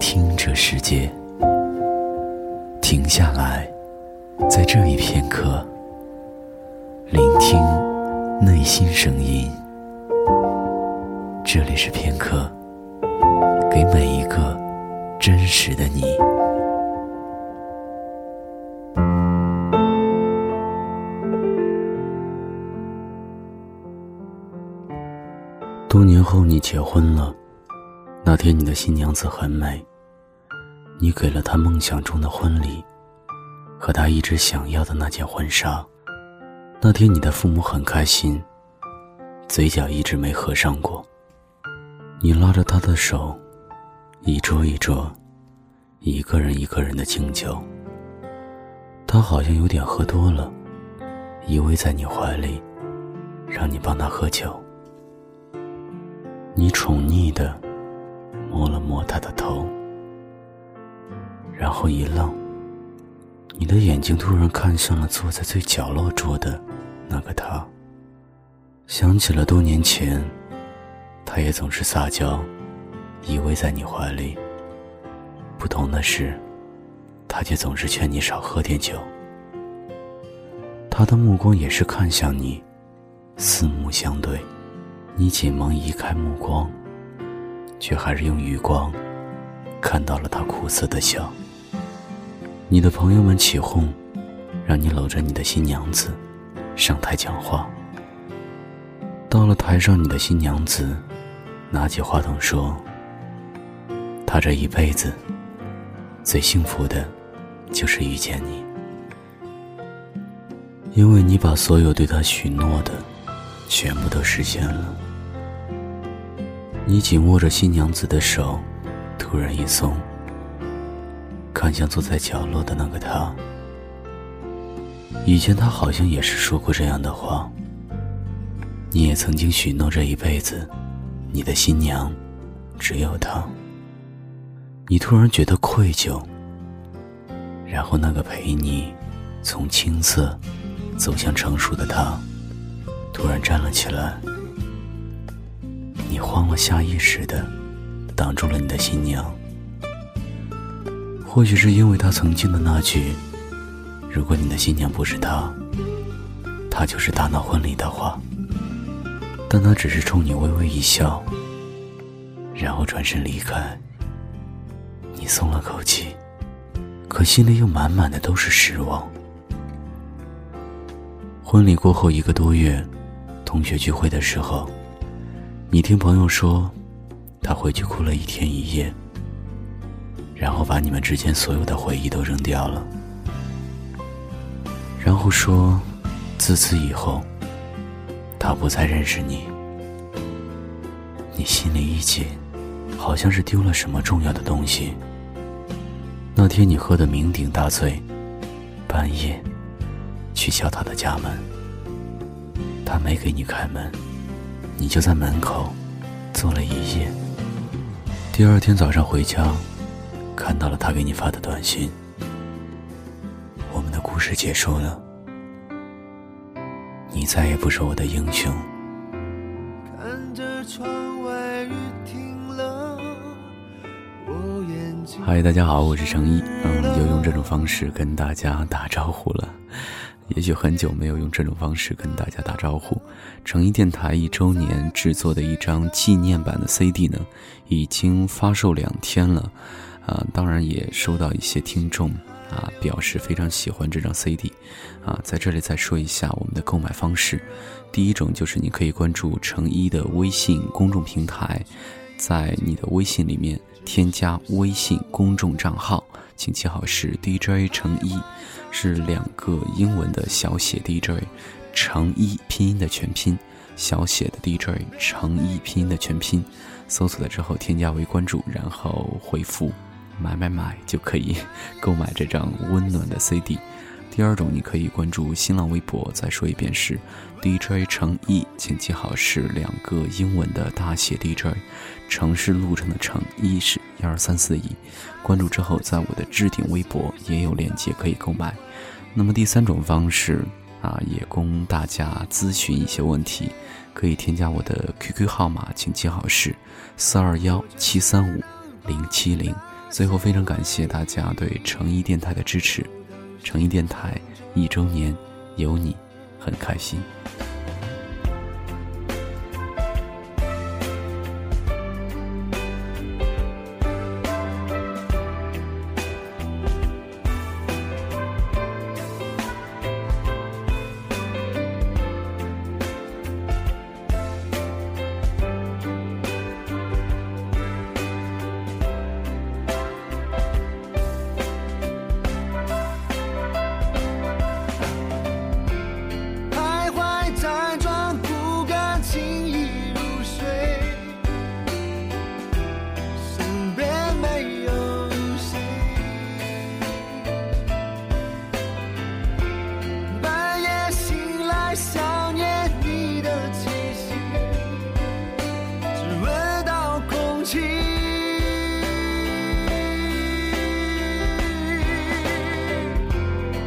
听这世界，停下来，在这一片刻，聆听内心声音。这里是片刻，给每一个真实的你。多年后，你结婚了。那天，你的新娘子很美。你给了她梦想中的婚礼，和她一直想要的那件婚纱。那天，你的父母很开心，嘴角一直没合上过。你拉着她的手，一桌一桌，一个人一个人的敬酒。她好像有点喝多了，依偎在你怀里，让你帮她喝酒。你宠溺的。摸了摸他的头，然后一愣。你的眼睛突然看向了坐在最角落桌的那个他。想起了多年前，他也总是撒娇，依偎在你怀里。不同的是，他却总是劝你少喝点酒。他的目光也是看向你，四目相对，你紧忙移开目光。却还是用余光看到了他苦涩的笑。你的朋友们起哄，让你搂着你的新娘子上台讲话。到了台上，你的新娘子拿起话筒说：“她这一辈子最幸福的，就是遇见你，因为你把所有对她许诺的，全部都实现了。”你紧握着新娘子的手，突然一松，看向坐在角落的那个他。以前他好像也是说过这样的话。你也曾经许诺这一辈子，你的新娘只有他。你突然觉得愧疚，然后那个陪你从青涩走向成熟的他，突然站了起来。你慌了，下意识的挡住了你的新娘。或许是因为他曾经的那句：“如果你的新娘不是他，他就是大闹婚礼的话。”但他只是冲你微微一笑，然后转身离开。你松了口气，可心里又满满的都是失望。婚礼过后一个多月，同学聚会的时候。你听朋友说，他回去哭了一天一夜，然后把你们之间所有的回忆都扔掉了，然后说，自此以后，他不再认识你。你心里一紧，好像是丢了什么重要的东西。那天你喝得酩酊大醉，半夜去敲他的家门，他没给你开门。你就在门口坐了一夜。第二天早上回家，看到了他给你发的短信。我们的故事结束了，你再也不是我的英雄。嗨，大家好，我是程一，嗯，又用这种方式跟大家打招呼了。也许很久没有用这种方式跟大家打招呼。成一电台一周年制作的一张纪念版的 CD 呢，已经发售两天了，啊，当然也收到一些听众啊表示非常喜欢这张 CD，啊，在这里再说一下我们的购买方式。第一种就是你可以关注成一的微信公众平台，在你的微信里面添加微信公众账号，请记好是 DJ 乘一。是两个英文的小写 DJ，乘一拼音的全拼，小写的 DJ 乘一拼音的全拼，搜索了之后添加为关注，然后回复买买买就可以 购买这张温暖的 CD。第二种，你可以关注新浪微博，再说一遍是 DJ 成一，请记好是两个英文的大写 DJ，城市路程的城，一是一二三四一。关注之后，在我的置顶微博也有链接可以购买。那么第三种方式啊，也供大家咨询一些问题，可以添加我的 QQ 号码，请记好是四二幺七三五零七零最后，非常感谢大家对诚一电台的支持。诚意电台一周年，有你，很开心。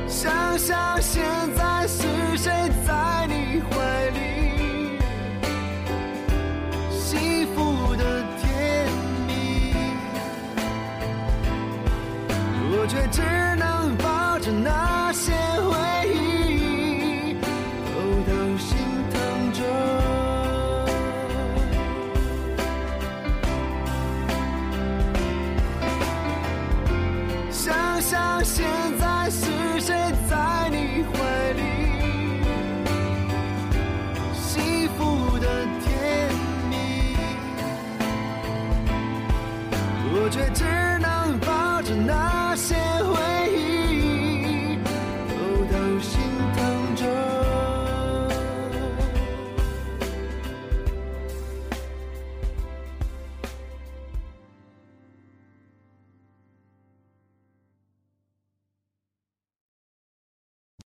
想想现在是谁在你怀？